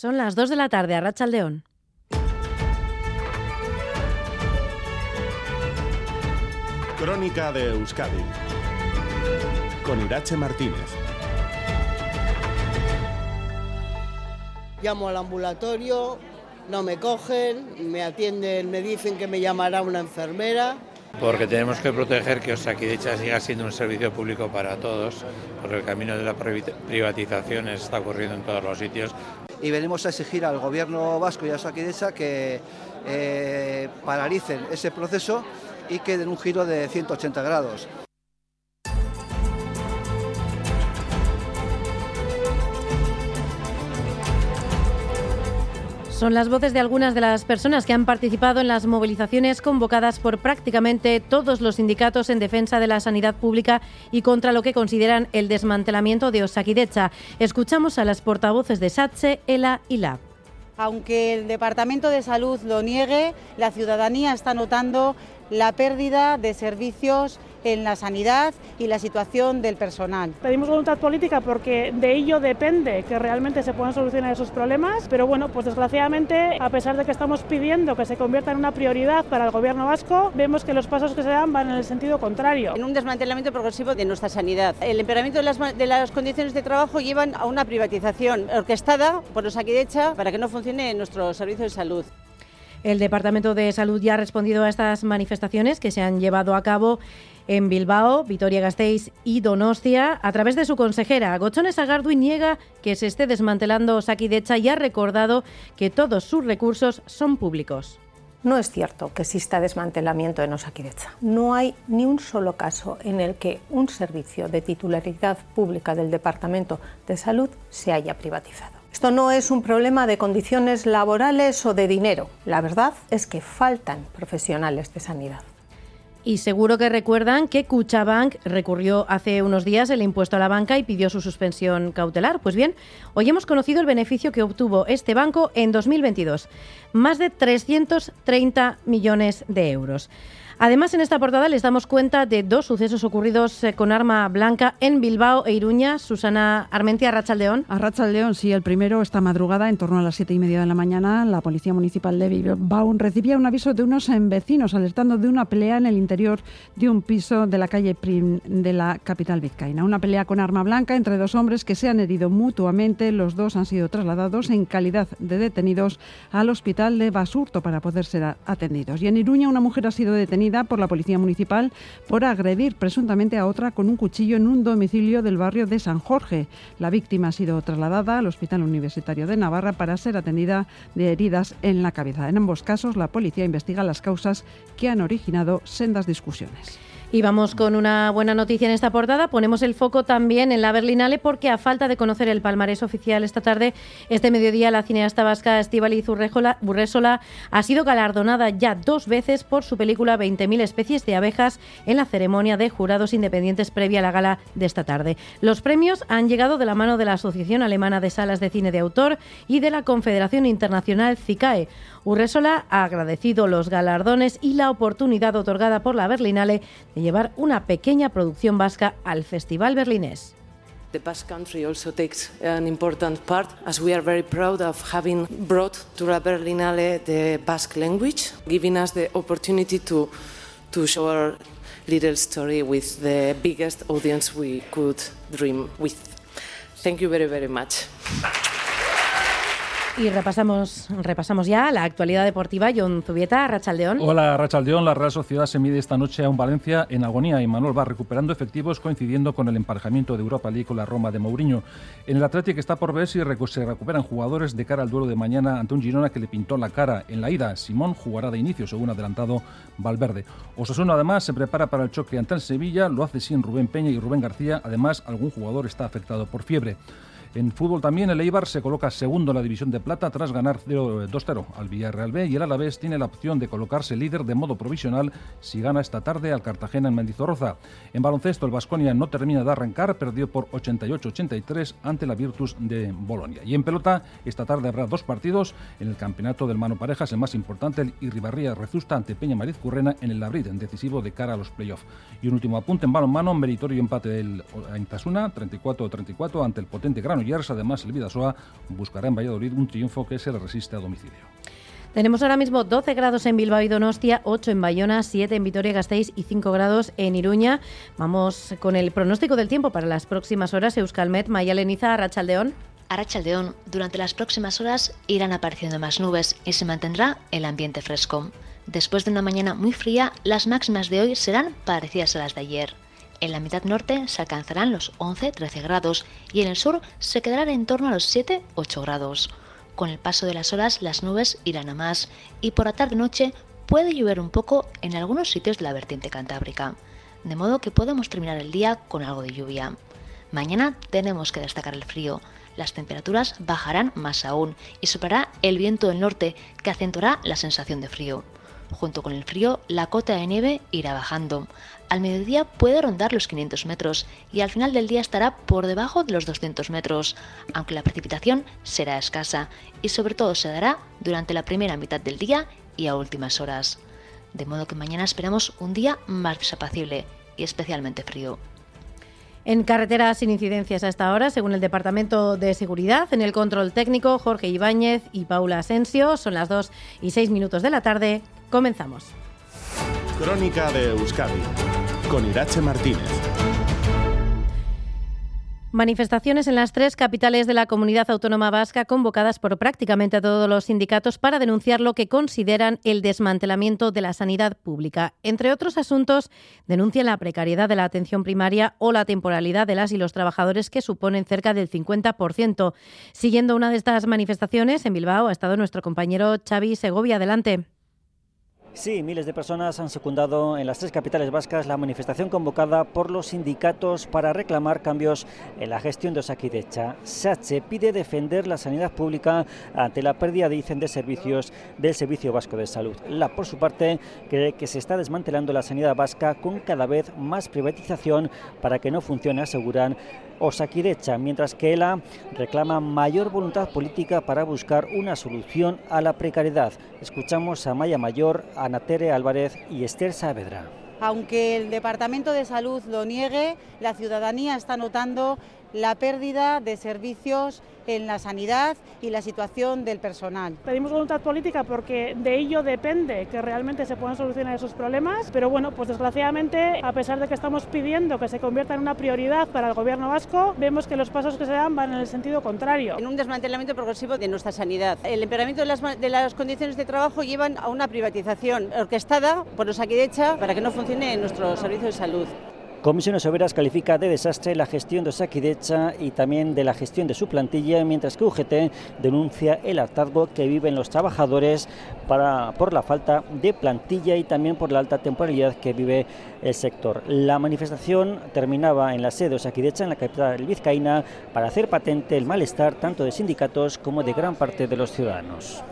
Son las 2 de la tarde a Rachaldeón. Crónica de Euskadi con Irache Martínez. Llamo al ambulatorio, no me cogen, me atienden, me dicen que me llamará una enfermera. Porque tenemos que proteger que Osakidecha siga siendo un servicio público para todos, porque el camino de la privatización está ocurriendo en todos los sitios. Y venimos a exigir al gobierno vasco y a Osakidecha que eh, paralicen ese proceso y que den un giro de 180 grados. Son las voces de algunas de las personas que han participado en las movilizaciones convocadas por prácticamente todos los sindicatos en defensa de la sanidad pública y contra lo que consideran el desmantelamiento de Osakidecha. Escuchamos a las portavoces de SATSE, ELA y LAB. Aunque el Departamento de Salud lo niegue, la ciudadanía está notando la pérdida de servicios en la sanidad y la situación del personal. Pedimos voluntad política porque de ello depende que realmente se puedan solucionar esos problemas, pero bueno, pues desgraciadamente, a pesar de que estamos pidiendo que se convierta en una prioridad para el gobierno vasco, vemos que los pasos que se dan van en el sentido contrario. En un desmantelamiento progresivo de nuestra sanidad. El empeoramiento de las, de las condiciones de trabajo llevan a una privatización orquestada por los Aquidecha para que no funcione nuestro servicio de salud. El Departamento de Salud ya ha respondido a estas manifestaciones que se han llevado a cabo en Bilbao, Vitoria-Gasteiz y Donostia a través de su consejera. Gochones Agardui niega que se esté desmantelando Saquidecha y ha recordado que todos sus recursos son públicos. No es cierto que exista desmantelamiento en Osakidecha. No hay ni un solo caso en el que un servicio de titularidad pública del Departamento de Salud se haya privatizado. Esto no es un problema de condiciones laborales o de dinero. La verdad es que faltan profesionales de sanidad. Y seguro que recuerdan que Cuchabank recurrió hace unos días el impuesto a la banca y pidió su suspensión cautelar. Pues bien, hoy hemos conocido el beneficio que obtuvo este banco en 2022, más de 330 millones de euros. Además, en esta portada les damos cuenta de dos sucesos ocurridos eh, con arma blanca en Bilbao e Iruña. Susana Armentia, Arrachaldeón. Arrachaldeón, sí, el primero esta madrugada, en torno a las siete y media de la mañana, la Policía Municipal de Bilbao recibía un aviso de unos vecinos alertando de una pelea en el interior de un piso de la calle Prim de la capital vizcaína. Una pelea con arma blanca entre dos hombres que se han herido mutuamente. Los dos han sido trasladados en calidad de detenidos al hospital de Basurto para poder ser atendidos. Y en Iruña una mujer ha sido detenida por la Policía Municipal por agredir presuntamente a otra con un cuchillo en un domicilio del barrio de San Jorge. La víctima ha sido trasladada al Hospital Universitario de Navarra para ser atendida de heridas en la cabeza. En ambos casos, la policía investiga las causas que han originado sendas discusiones. Y vamos con una buena noticia en esta portada. Ponemos el foco también en la Berlinale porque a falta de conocer el palmarés oficial esta tarde, este mediodía la cineasta vasca Estivali Burresola ha sido galardonada ya dos veces por su película 20.000 especies de abejas en la ceremonia de jurados independientes previa a la gala de esta tarde. Los premios han llegado de la mano de la Asociación Alemana de Salas de Cine de Autor y de la Confederación Internacional CICAE. Urresola ha agradecido los galardones y la oportunidad otorgada por la Berlinale de llevar una pequeña producción vasca al Festival Berlinés. The Basque Country also takes an important part, as we are very proud of having brought to la Berlinale the Basque language, giving us the opportunity to, to show our little story with the biggest audience we could dream with. Thank you very, very much. Y repasamos, repasamos ya la actualidad deportiva. John Zubieta, Rachaldeón. Hola, Rachaldeón. La Real Sociedad se mide esta noche a un Valencia en agonía y Manuel va recuperando efectivos coincidiendo con el emparejamiento de Europa League con la Roma de Mourinho. En el Atlético está por ver si se recuperan jugadores de cara al duelo de mañana ante un Girona que le pintó la cara en la ida. Simón jugará de inicio, según adelantado Valverde. Osasuna además se prepara para el choque ante el Sevilla, lo hace sin Rubén Peña y Rubén García. Además, algún jugador está afectado por fiebre. En fútbol también el Eibar se coloca segundo en la división de plata tras ganar 2-0 al Villarreal B y el Alavés tiene la opción de colocarse líder de modo provisional si gana esta tarde al Cartagena en Mendizorroza. En baloncesto el Vasconia no termina de arrancar, perdió por 88-83 ante la Virtus de Bolonia. Y en pelota esta tarde habrá dos partidos en el campeonato del mano parejas, el más importante el Irribarría Rezusta ante Peña Mariz Currena en el Labrid, decisivo de cara a los playoffs. Y un último apunte en balonmano, meritorio empate del Aintasuna 34-34 ante el potente Grano apoyarse además el Vidasoa, buscará en Valladolid un triunfo que se le resiste a domicilio. Tenemos ahora mismo 12 grados en Bilbao y Donostia, 8 en Bayona, 7 en Vitoria-Gasteiz y 5 grados en Iruña. Vamos con el pronóstico del tiempo para las próximas horas. Euskalmet, Maya Leniza, Rachaldeón. Arrachaldeón, durante las próximas horas irán apareciendo más nubes y se mantendrá el ambiente fresco. Después de una mañana muy fría, las máximas de hoy serán parecidas a las de ayer. En la mitad norte se alcanzarán los 11-13 grados y en el sur se quedarán en torno a los 7-8 grados. Con el paso de las horas las nubes irán a más y por la tarde-noche puede llover un poco en algunos sitios de la vertiente cantábrica, de modo que podemos terminar el día con algo de lluvia. Mañana tenemos que destacar el frío. Las temperaturas bajarán más aún y superará el viento del norte que acentuará la sensación de frío. Junto con el frío, la cota de nieve irá bajando. Al mediodía puede rondar los 500 metros y al final del día estará por debajo de los 200 metros, aunque la precipitación será escasa y sobre todo se dará durante la primera mitad del día y a últimas horas. De modo que mañana esperamos un día más desapacible y especialmente frío. En carreteras sin incidencias hasta ahora, según el Departamento de Seguridad, en el control técnico, Jorge Ibáñez y Paula Asensio. Son las 2 y 6 minutos de la tarde. Comenzamos. Crónica de Euskadi con Irache Martínez. Manifestaciones en las tres capitales de la comunidad autónoma vasca convocadas por prácticamente todos los sindicatos para denunciar lo que consideran el desmantelamiento de la sanidad pública. Entre otros asuntos, denuncian la precariedad de la atención primaria o la temporalidad de las y los trabajadores que suponen cerca del 50%. Siguiendo una de estas manifestaciones, en Bilbao ha estado nuestro compañero Xavi Segovia. Adelante. Sí, miles de personas han secundado en las tres capitales vascas la manifestación convocada por los sindicatos para reclamar cambios en la gestión de Osakidecha. SACHE pide defender la sanidad pública ante la pérdida, dicen, de servicios del Servicio Vasco de Salud. La, por su parte, cree que se está desmantelando la sanidad vasca con cada vez más privatización para que no funcione, aseguran, Osakidecha, mientras que ELA reclama mayor voluntad política para buscar una solución a la precariedad. Escuchamos a Maya Mayor, Ana Tere Álvarez y Esther Saavedra. Aunque el Departamento de Salud lo niegue, la ciudadanía está notando la pérdida de servicios en la sanidad y la situación del personal. Pedimos voluntad política porque de ello depende que realmente se puedan solucionar esos problemas, pero bueno, pues desgraciadamente, a pesar de que estamos pidiendo que se convierta en una prioridad para el gobierno vasco, vemos que los pasos que se dan van en el sentido contrario. En un desmantelamiento progresivo de nuestra sanidad. El empeoramiento de las, de las condiciones de trabajo llevan a una privatización orquestada por los Aquidecha para que no funcione nuestro servicio de salud. Comisiones Obreras califica de desastre la gestión de Saquidecha y también de la gestión de su plantilla, mientras que UGT denuncia el hartazgo que viven los trabajadores para, por la falta de plantilla y también por la alta temporalidad que vive el sector. La manifestación terminaba en la sede de Saquidecha, en la capital vizcaína, para hacer patente el malestar tanto de sindicatos como de gran parte de los ciudadanos.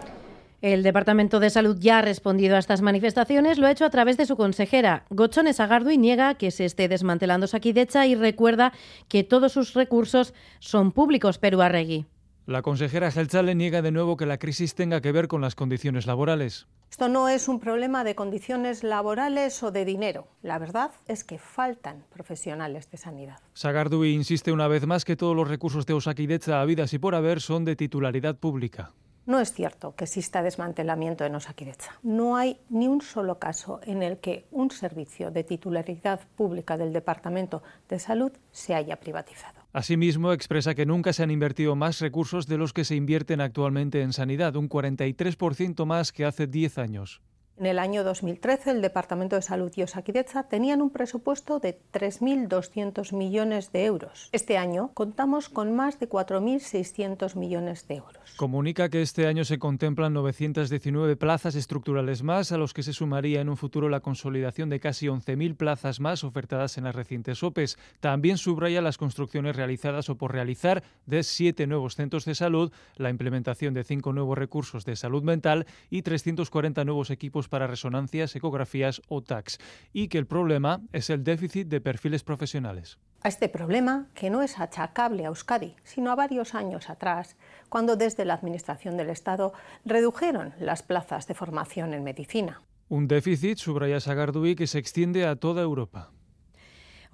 El Departamento de Salud ya ha respondido a estas manifestaciones, lo ha hecho a través de su consejera. Gochones y niega que se esté desmantelando Saquidecha y recuerda que todos sus recursos son públicos, Perú Arregui. La consejera Gelchale niega de nuevo que la crisis tenga que ver con las condiciones laborales. Esto no es un problema de condiciones laborales o de dinero. La verdad es que faltan profesionales de sanidad. Sagardui insiste una vez más que todos los recursos de Osakidecha, habidas y por haber, son de titularidad pública. No es cierto que exista desmantelamiento en Osakidecha. No hay ni un solo caso en el que un servicio de titularidad pública del Departamento de Salud se haya privatizado. Asimismo, expresa que nunca se han invertido más recursos de los que se invierten actualmente en sanidad, un 43% más que hace 10 años. En el año 2013, el Departamento de Salud y Osakidecha tenían un presupuesto de 3.200 millones de euros. Este año contamos con más de 4.600 millones de euros. Comunica que este año se contemplan 919 plazas estructurales más, a los que se sumaría en un futuro la consolidación de casi 11.000 plazas más ofertadas en las recientes OPEs. También subraya las construcciones realizadas o por realizar de siete nuevos centros de salud, la implementación de cinco nuevos recursos de salud mental y 340 nuevos equipos para resonancias, ecografías o TACs, y que el problema es el déficit de perfiles profesionales. A este problema, que no es achacable a Euskadi, sino a varios años atrás, cuando desde la Administración del Estado redujeron las plazas de formación en medicina. Un déficit, subraya Sagardui, que se extiende a toda Europa.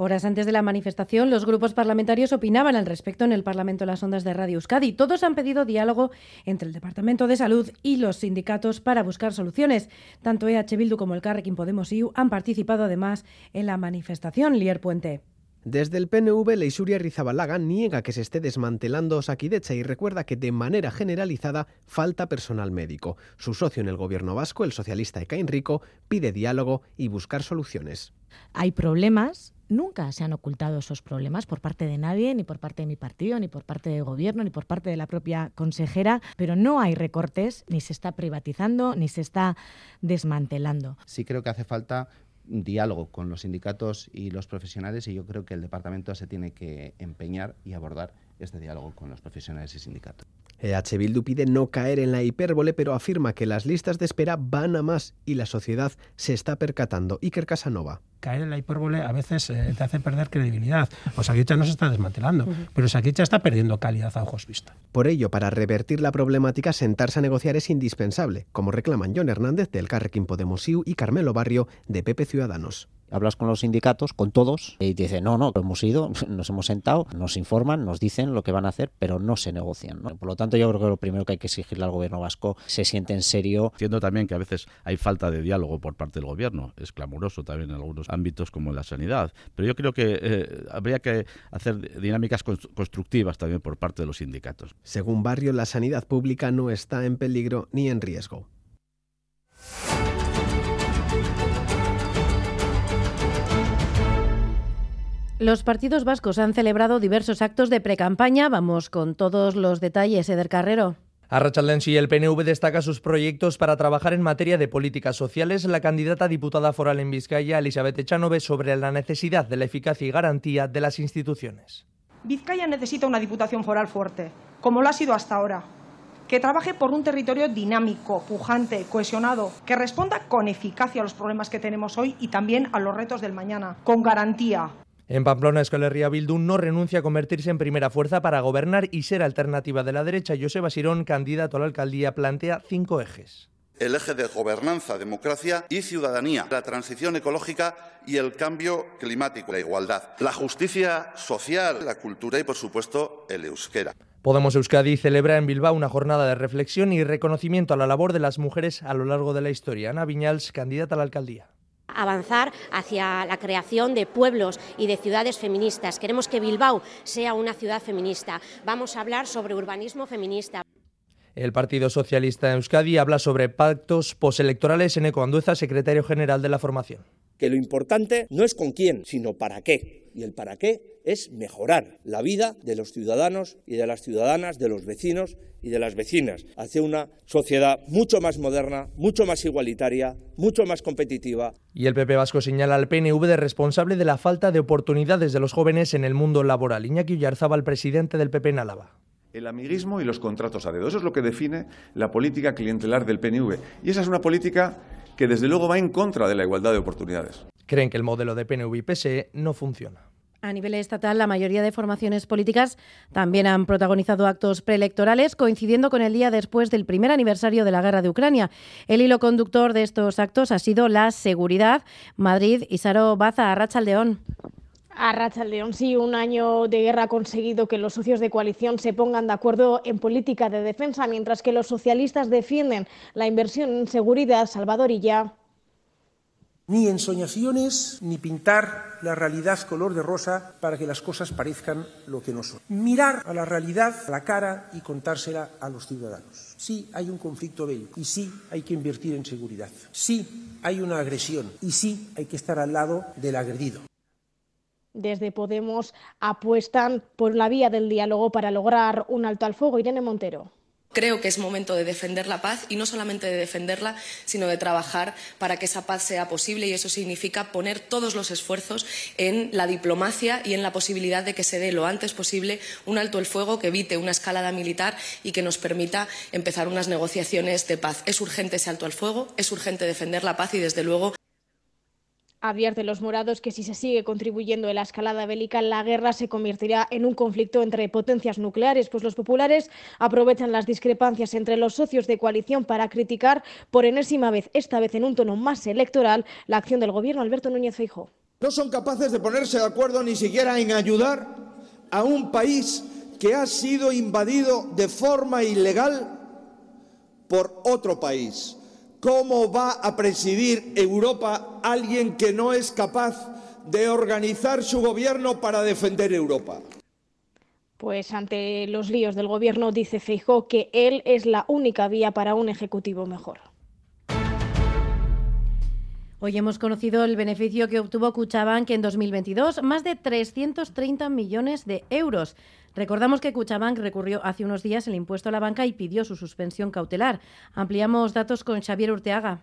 Horas antes de la manifestación, los grupos parlamentarios opinaban al respecto en el Parlamento de las Ondas de Radio Euskadi. Todos han pedido diálogo entre el Departamento de Salud y los sindicatos para buscar soluciones. Tanto EH Bildu como el Carrequín Podemos IU han participado además en la manifestación. Lier Puente. Desde el PNV, Leisuria Rizabalaga niega que se esté desmantelando Osakidecha y recuerda que de manera generalizada falta personal médico. Su socio en el gobierno vasco, el socialista Ekain Rico, pide diálogo y buscar soluciones. Hay problemas, nunca se han ocultado esos problemas por parte de nadie, ni por parte de mi partido, ni por parte del gobierno, ni por parte de la propia consejera, pero no hay recortes, ni se está privatizando, ni se está desmantelando. Sí creo que hace falta diálogo con los sindicatos y los profesionales y yo creo que el departamento se tiene que empeñar y abordar este diálogo con los profesionales y sindicatos. EH Bildu pide no caer en la hipérbole, pero afirma que las listas de espera van a más y la sociedad se está percatando. Iker Casanova caer en la hipérbole a veces eh, te hace perder credibilidad. Osakicha no se está desmantelando, pero Osakicha está perdiendo calidad a ojos vista. Por ello, para revertir la problemática, sentarse a negociar es indispensable, como reclaman John Hernández del Carrequín Podemos y Carmelo Barrio de Pepe Ciudadanos hablas con los sindicatos, con todos, y te dicen, no, no, hemos ido, nos hemos sentado, nos informan, nos dicen lo que van a hacer, pero no se negocian. Por lo tanto, yo creo que lo primero que hay que exigirle al gobierno vasco se siente en serio. Entiendo también que a veces hay falta de diálogo por parte del gobierno, es clamoroso también en algunos ámbitos como en la sanidad, pero yo creo que eh, habría que hacer dinámicas constructivas también por parte de los sindicatos. Según Barrio, la sanidad pública no está en peligro ni en riesgo. Los partidos vascos han celebrado diversos actos de precampaña. Vamos con todos los detalles, Eder Carrero. A Rachaldensi, el PNV destaca sus proyectos para trabajar en materia de políticas sociales. La candidata diputada foral en Vizcaya, Elizabeth Echanove, sobre la necesidad de la eficacia y garantía de las instituciones. Vizcaya necesita una diputación foral fuerte, como lo ha sido hasta ahora, que trabaje por un territorio dinámico, pujante, cohesionado, que responda con eficacia a los problemas que tenemos hoy y también a los retos del mañana, con garantía, en Pamplona, Escolerría Bildu no renuncia a convertirse en primera fuerza para gobernar y ser alternativa de la derecha. Joseba Sirón, candidato a la alcaldía, plantea cinco ejes el eje de gobernanza, democracia y ciudadanía, la transición ecológica y el cambio climático, la igualdad, la justicia social, la cultura y, por supuesto, el euskera. Podemos Euskadi celebra en Bilbao una jornada de reflexión y reconocimiento a la labor de las mujeres a lo largo de la historia. Ana Viñals, candidata a la alcaldía avanzar hacia la creación de pueblos y de ciudades feministas. Queremos que Bilbao sea una ciudad feminista. Vamos a hablar sobre urbanismo feminista. El Partido Socialista de Euskadi habla sobre pactos postelectorales en Ecoandueza, secretario general de la formación. Que lo importante no es con quién, sino para qué. Y el para qué es mejorar la vida de los ciudadanos y de las ciudadanas, de los vecinos y de las vecinas, hacia una sociedad mucho más moderna, mucho más igualitaria, mucho más competitiva. Y el PP Vasco señala al PNV de responsable de la falta de oportunidades de los jóvenes en el mundo laboral. Iñaki el presidente del PP en Álava el amiguismo y los contratos a dedo. Eso es lo que define la política clientelar del PNV. Y esa es una política que desde luego va en contra de la igualdad de oportunidades. Creen que el modelo de PNV y PSE no funciona. A nivel estatal, la mayoría de formaciones políticas también han protagonizado actos preelectorales, coincidiendo con el día después del primer aniversario de la guerra de Ucrania. El hilo conductor de estos actos ha sido la seguridad. Madrid y Saro Baza, Arrachaldeón. A León, sí, un año de guerra ha conseguido que los socios de coalición se pongan de acuerdo en política de defensa, mientras que los socialistas defienden la inversión en seguridad. Salvador y ya. Ni ensoñaciones, ni pintar la realidad color de rosa para que las cosas parezcan lo que no son. Mirar a la realidad a la cara y contársela a los ciudadanos. Sí hay un conflicto bélico y sí hay que invertir en seguridad. Sí hay una agresión y sí hay que estar al lado del agredido. Desde Podemos apuestan por la vía del diálogo para lograr un alto al fuego. Irene Montero. Creo que es momento de defender la paz y no solamente de defenderla, sino de trabajar para que esa paz sea posible y eso significa poner todos los esfuerzos en la diplomacia y en la posibilidad de que se dé lo antes posible un alto el fuego que evite una escalada militar y que nos permita empezar unas negociaciones de paz. Es urgente ese alto al fuego, es urgente defender la paz y desde luego Advierte los morados que si se sigue contribuyendo en la escalada bélica, la guerra se convertirá en un conflicto entre potencias nucleares, pues los populares aprovechan las discrepancias entre los socios de coalición para criticar por enésima vez, esta vez en un tono más electoral, la acción del gobierno Alberto Núñez Feijóo. No son capaces de ponerse de acuerdo ni siquiera en ayudar a un país que ha sido invadido de forma ilegal por otro país. ¿Cómo va a presidir Europa alguien que no es capaz de organizar su gobierno para defender Europa? Pues ante los líos del gobierno dice Feijó que él es la única vía para un ejecutivo mejor. Hoy hemos conocido el beneficio que obtuvo Cuchabank en 2022, más de 330 millones de euros. Recordamos que Cuchabank recurrió hace unos días el impuesto a la banca y pidió su suspensión cautelar. Ampliamos datos con Xavier Urteaga.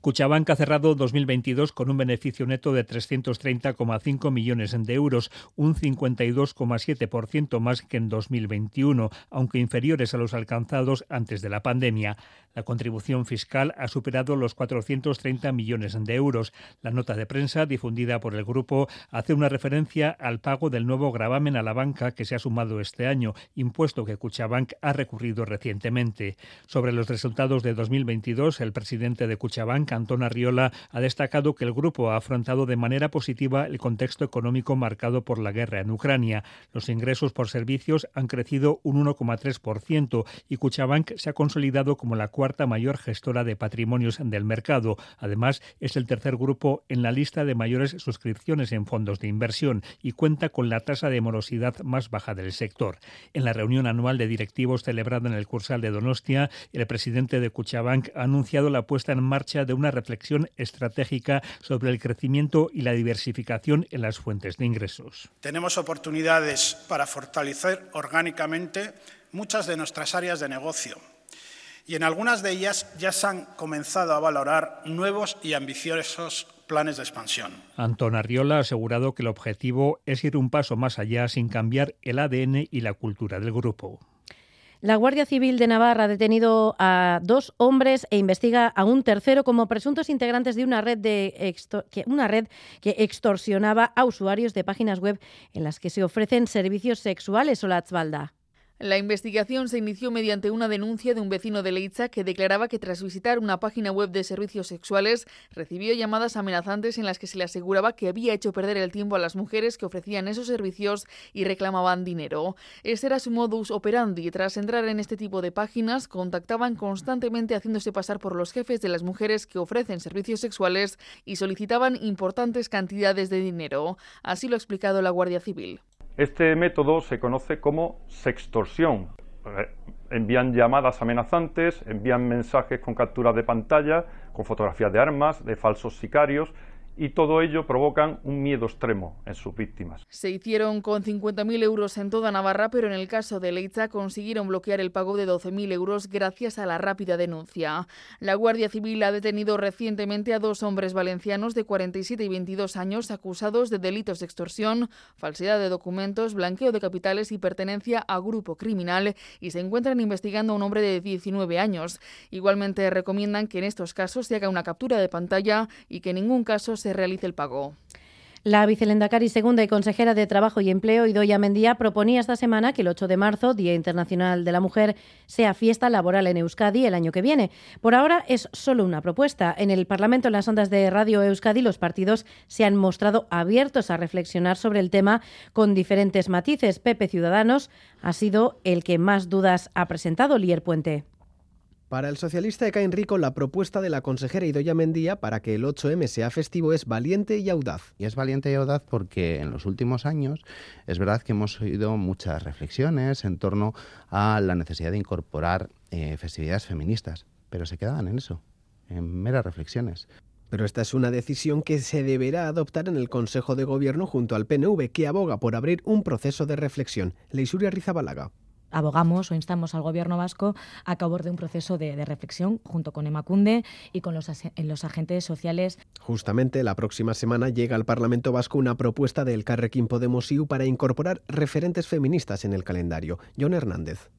Cuchabank ha cerrado 2022 con un beneficio neto de 330,5 millones de euros, un 52,7% más que en 2021, aunque inferiores a los alcanzados antes de la pandemia. La contribución fiscal ha superado los 430 millones de euros. La nota de prensa difundida por el grupo hace una referencia al pago del nuevo gravamen a la banca que se ha sumado este año, impuesto que Cuchabank ha recurrido recientemente. Sobre los resultados de 2022, el presidente de Cuchabank, Antón Arriola, ha destacado que el grupo ha afrontado de manera positiva el contexto económico marcado por la guerra en Ucrania. Los ingresos por servicios han crecido un 1,3% y Cuchabank se ha consolidado como la cuarta mayor gestora de patrimonios del mercado. Además, es el tercer grupo en la lista de mayores suscripciones en fondos de inversión y cuenta con la tasa de morosidad más baja del sector. En la reunión anual de directivos celebrada en el Cursal de Donostia, el presidente de Cuchabank ha anunciado la puesta en marcha de una reflexión estratégica sobre el crecimiento y la diversificación en las fuentes de ingresos. Tenemos oportunidades para fortalecer orgánicamente muchas de nuestras áreas de negocio y en algunas de ellas ya se han comenzado a valorar nuevos y ambiciosos planes de expansión. Antón Arriola ha asegurado que el objetivo es ir un paso más allá sin cambiar el ADN y la cultura del grupo. La Guardia Civil de Navarra ha detenido a dos hombres e investiga a un tercero como presuntos integrantes de una red, de que, una red que extorsionaba a usuarios de páginas web en las que se ofrecen servicios sexuales. O la la investigación se inició mediante una denuncia de un vecino de Leitza que declaraba que tras visitar una página web de servicios sexuales recibió llamadas amenazantes en las que se le aseguraba que había hecho perder el tiempo a las mujeres que ofrecían esos servicios y reclamaban dinero. Este era su modus operandi. Tras entrar en este tipo de páginas, contactaban constantemente haciéndose pasar por los jefes de las mujeres que ofrecen servicios sexuales y solicitaban importantes cantidades de dinero. Así lo ha explicado la Guardia Civil. Este método se conoce como sextorsión. Eh, envían llamadas amenazantes, envían mensajes con capturas de pantalla, con fotografías de armas, de falsos sicarios y todo ello provocan un miedo extremo en sus víctimas. Se hicieron con 50.000 euros en toda Navarra, pero en el caso de Leitza consiguieron bloquear el pago de 12.000 euros gracias a la rápida denuncia. La Guardia Civil ha detenido recientemente a dos hombres valencianos de 47 y 22 años acusados de delitos de extorsión, falsedad de documentos, blanqueo de capitales y pertenencia a grupo criminal y se encuentran investigando a un hombre de 19 años. Igualmente recomiendan que en estos casos se haga una captura de pantalla y que en ningún caso se realice el pago. La vicelendacari segunda y consejera de Trabajo y Empleo, Idoia Mendía, proponía esta semana que el 8 de marzo, Día Internacional de la Mujer, sea fiesta laboral en Euskadi el año que viene. Por ahora es solo una propuesta. En el Parlamento, en las ondas de Radio Euskadi, los partidos se han mostrado abiertos a reflexionar sobre el tema con diferentes matices. Pepe Ciudadanos ha sido el que más dudas ha presentado, Lier Puente. Para el socialista de Caen Rico, la propuesta de la consejera Idoya Mendía para que el 8M sea festivo es valiente y audaz. Y es valiente y audaz porque en los últimos años es verdad que hemos oído muchas reflexiones en torno a la necesidad de incorporar eh, festividades feministas, pero se quedaban en eso, en meras reflexiones. Pero esta es una decisión que se deberá adoptar en el Consejo de Gobierno junto al PNV, que aboga por abrir un proceso de reflexión. Leisuria Rizabalaga abogamos o instamos al Gobierno vasco a que de un proceso de, reflexión junto con Emacunde y con los, los, agentes sociales. Justamente la próxima semana llega al Parlamento vasco una propuesta del Carrequín Podemos IU para incorporar referentes feministas en el calendario. John Hernández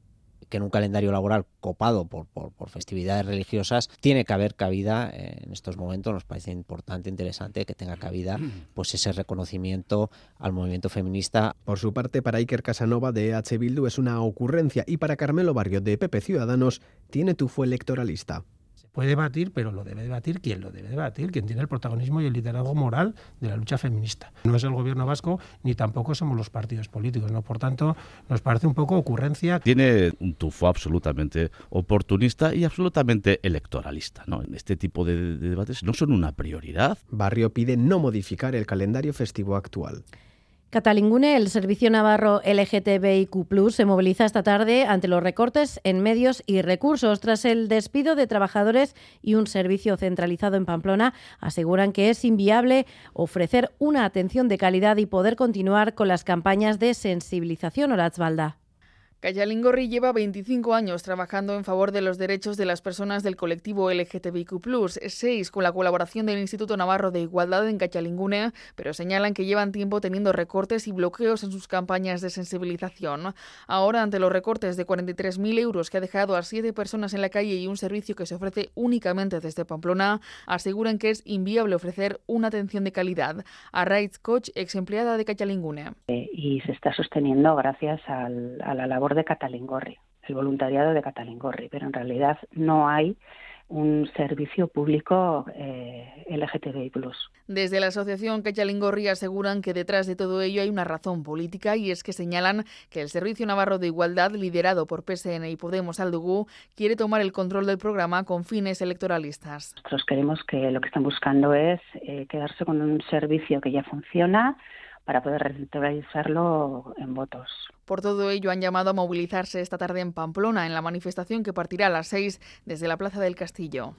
que en un calendario laboral copado por, por, festividades religiosas tiene que haber cabida en estos momentos. Nos parece importante, interesante que tenga cabida pues ese reconocimiento al movimiento feminista. Por su parte, para Iker Casanova de EH Bildu es una ocurrencia y para Carmelo Barrio de PP Ciudadanos tiene tufo electoralista puede debatir, pero lo debe debatir quien lo debe debatir, quien tiene el protagonismo y el liderazgo moral de la lucha feminista. No es el gobierno vasco ni tampoco somos los partidos políticos, ¿no? Por tanto, nos parece un poco ocurrencia. Tiene un tufo absolutamente oportunista y absolutamente electoralista, ¿no? En este tipo de, de debates no son una prioridad. Barrio pide no modificar el calendario festivo actual. Catalingune, el Servicio Navarro LGTBIQ, se moviliza esta tarde ante los recortes en medios y recursos. Tras el despido de trabajadores y un servicio centralizado en Pamplona, aseguran que es inviable ofrecer una atención de calidad y poder continuar con las campañas de sensibilización. Olatzbalda. Cayalingorri lleva 25 años trabajando en favor de los derechos de las personas del colectivo LGTBIQ+, seis con la colaboración del Instituto Navarro de Igualdad en Cayalingune, pero señalan que llevan tiempo teniendo recortes y bloqueos en sus campañas de sensibilización. Ahora, ante los recortes de 43.000 euros que ha dejado a siete personas en la calle y un servicio que se ofrece únicamente desde Pamplona, aseguran que es inviable ofrecer una atención de calidad. A Rights Coach, ex empleada de Cayalingune. Eh, y se está sosteniendo gracias al, a la labor de Catalingorri, el voluntariado de Catalingorri, pero en realidad no hay un servicio público eh, LGTBI+. Desde la asociación Cachalingorri aseguran que detrás de todo ello hay una razón política y es que señalan que el Servicio Navarro de Igualdad, liderado por PSN y Podemos Aldugú, quiere tomar el control del programa con fines electoralistas. Nosotros queremos que lo que están buscando es eh, quedarse con un servicio que ya funciona, para poder recentralizarlo en votos. Por todo ello, han llamado a movilizarse esta tarde en Pamplona, en la manifestación que partirá a las seis desde la Plaza del Castillo.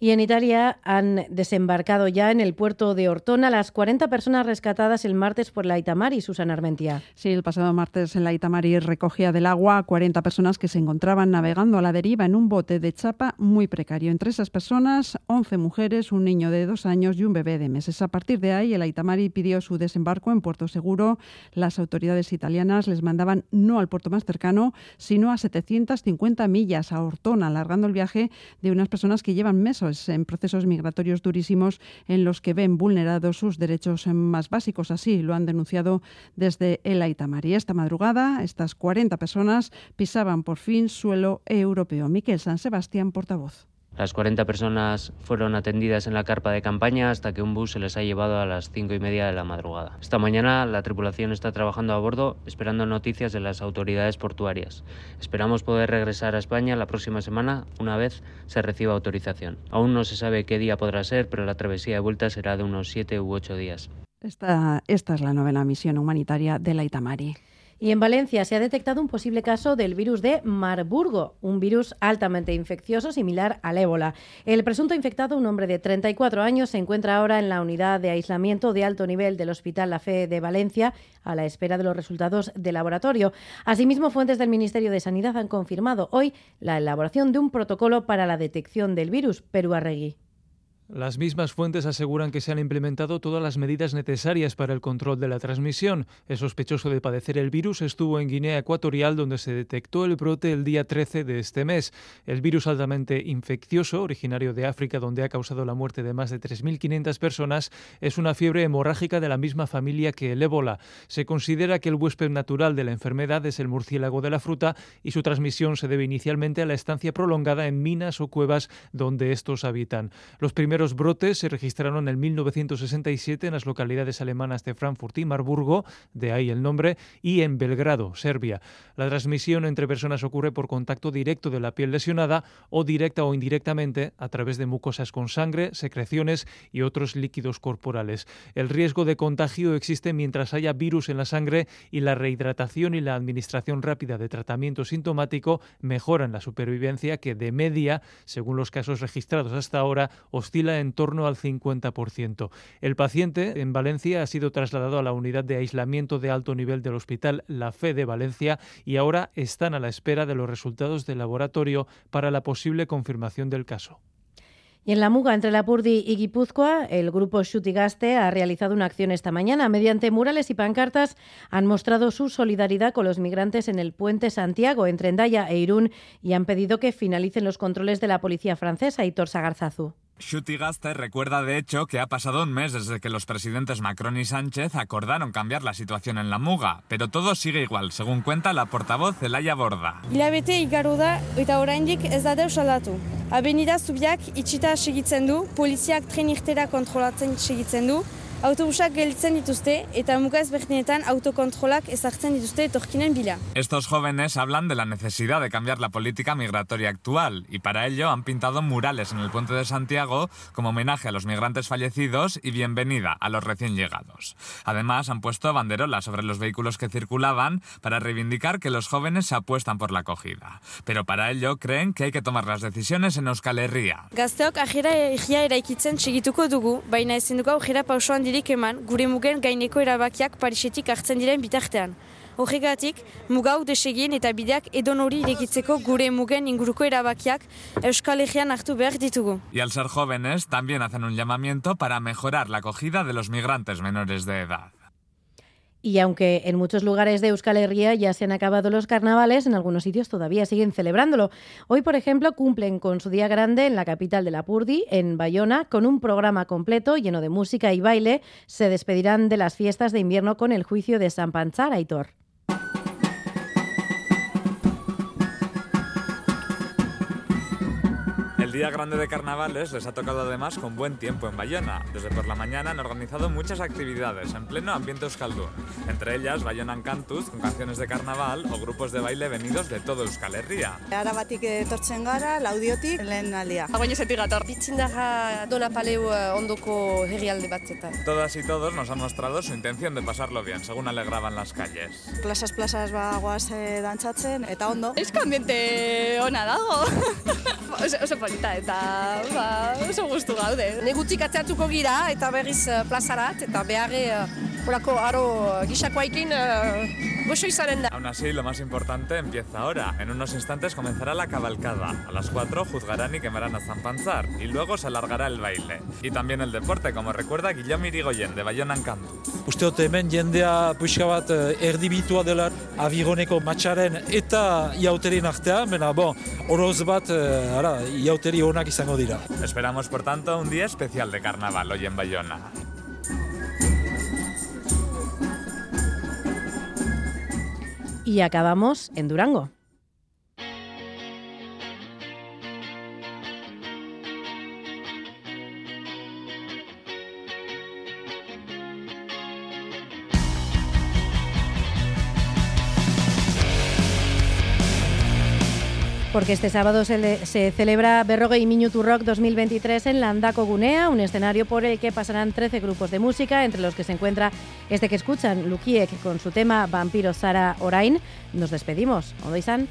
Y en Italia han desembarcado ya en el puerto de Ortona las 40 personas rescatadas el martes por la Itamari, Susana Armentia. Sí, el pasado martes la Itamari recogía del agua a 40 personas que se encontraban navegando a la deriva en un bote de chapa muy precario. Entre esas personas, 11 mujeres, un niño de dos años y un bebé de meses. A partir de ahí, el Itamari pidió su desembarco en Puerto Seguro. Las autoridades italianas les mandaban no al puerto más cercano, sino a 750 millas a Ortona, alargando el viaje de unas personas que llevan meses en procesos migratorios durísimos en los que ven vulnerados sus derechos más básicos. Así lo han denunciado desde el Aitamari. Esta madrugada, estas 40 personas pisaban por fin suelo europeo. Miquel San Sebastián, portavoz. Las 40 personas fueron atendidas en la carpa de campaña hasta que un bus se les ha llevado a las 5 y media de la madrugada. Esta mañana la tripulación está trabajando a bordo esperando noticias de las autoridades portuarias. Esperamos poder regresar a España la próxima semana una vez se reciba autorización. Aún no se sabe qué día podrá ser, pero la travesía de vuelta será de unos 7 u 8 días. Esta, es la novena misión humanitaria de la. Y en Valencia se ha detectado un posible caso del virus de Marburgo, un virus altamente infeccioso similar al ébola. El presunto infectado, un hombre de 34 años, se encuentra ahora en la unidad de aislamiento de alto nivel del Hospital La Fe de Valencia a la espera de los resultados de laboratorio. Asimismo, fuentes del Ministerio de Sanidad han confirmado hoy la elaboración de un protocolo para la detección del virus. Perú Arregui. Las mismas fuentes aseguran que se han implementado todas las medidas necesarias para el control de la transmisión. El sospechoso de padecer el virus estuvo en Guinea Ecuatorial, donde se detectó el brote el día 13 de este mes. El virus altamente infeccioso, originario de África, donde ha causado la muerte de más de 3.500 personas, es una fiebre hemorrágica de la misma familia que el ébola. Se considera que el huésped natural de la enfermedad es el murciélago de la fruta y su transmisión se debe inicialmente a la estancia prolongada en minas o cuevas donde estos habitan. Los primeros primeros brotes se registraron en 1967 en las localidades alemanas de Frankfurt y Marburgo, de ahí el nombre, y en Belgrado, Serbia. La transmisión entre personas ocurre por contacto directo de la piel lesionada o directa o indirectamente a través de mucosas con sangre, secreciones y otros líquidos corporales. El riesgo de contagio existe mientras haya virus en la sangre y la rehidratación y la administración rápida de tratamiento sintomático mejoran la supervivencia que de media, según los casos registrados hasta ahora, oscila en torno al 50%. El paciente en Valencia ha sido trasladado a la unidad de aislamiento de alto nivel del Hospital La Fe de Valencia y ahora están a la espera de los resultados del laboratorio para la posible confirmación del caso. Y en la Muga, entre la Purdi y Guipúzcoa, el grupo Shutigaste ha realizado una acción esta mañana. Mediante murales y pancartas han mostrado su solidaridad con los migrantes en el puente Santiago, entre Endaya e Irún, y han pedido que finalicen los controles de la policía francesa y Torsa Garzazu. Shutigaste recuerda de hecho que ha pasado un mes desde que los presidentes Macron y Sánchez acordaron cambiar la situación en la muga, pero todo sigue igual, según cuenta la portavoz Elaya Borda. Hilabete igaro da eta oraindik ez da deus aldatu. Avenida Zubiak itxita segitzen du, poliziak tren irtera kontrolatzen segitzen du, autobusak gelditzen dituzte eta mugaz berdinetan autokontrolak ezartzen dituzte etorkinen bila. Estos jóvenes hablan de la necesidad de cambiar la política migratoria actual y para ello han pintado murales en el puente de Santiago como homenaje a los migrantes fallecidos y bienvenida a los recién llegados. Además han puesto banderolas sobre los vehículos que circulaban para reivindicar que los jóvenes se apuestan por la acogida. Pero para ello creen que hay que tomar las decisiones en Euskal Herria. Gazteok ajera egia eraikitzen segituko dugu, baina ezin dugu aujera pausoan dirik eman gure mugen gaineko erabakiak Parisetik hartzen diren bitartean. Horregatik, mugau desegin eta bideak edon hori irekitzeko gure mugen inguruko erabakiak Euskal Herrian hartu behar ditugu. Y al jóvenes también hacen un llamamiento para mejorar la acogida de los migrantes menores de edad. Y aunque en muchos lugares de Euskal Herria ya se han acabado los carnavales, en algunos sitios todavía siguen celebrándolo. Hoy, por ejemplo, cumplen con su día grande en la capital de la Purdi, en Bayona, con un programa completo lleno de música y baile. Se despedirán de las fiestas de invierno con el juicio de San Panchar, Aitor. Día grande de carnavales les ha tocado además con buen tiempo en Bayona. Desde por la mañana han organizado muchas actividades en pleno ambiente euskaldun. Entre ellas Bayonan Cantus con canciones de carnaval o grupos de baile venidos de todo Euskal Herria. Arabatik etortzen gara, laudiotik, lehen aldia. Agoinesetik gator. Bitzindarra dona paleu ondoko herrialde batzetan. Todas y todos nos han mostrado su intención de pasarlo bien, según alegraban las calles. Plazas plazas bagoaz eh, dantzatzen, eta ondo. Eusko ambiente ona dago. oso, oso polita eta ba, oso gustu gaude. Negutzik atzeatuko gira eta berriz uh, plazarat eta beharre uh, orako aro gisakoaikin Aún así, lo más importante empieza ahora. En unos instantes comenzará la cabalcada. A las 4 juzgarán y quemarán a Zampanzar y luego se alargará el baile. Y también el deporte, como recuerda Guillaume Irigoyen de Bayonan Cantu. Uste dut hemen jendea puxka bat erdibitua dela avironeko matxaren eta iauteren artean, bena, bon, oroz bat, ara, iauteri onak izango dira. Esperamos, por tanto, un día especial de carnaval hoy en Bayona. Y acabamos en Durango. Porque este sábado se, le, se celebra Berrogue y Minutu Rock 2023 en Landako Gunea, un escenario por el que pasarán 13 grupos de música, entre los que se encuentra este que escuchan, Lukiek, con su tema Vampiro Sara Orain. Nos despedimos. Odoizan.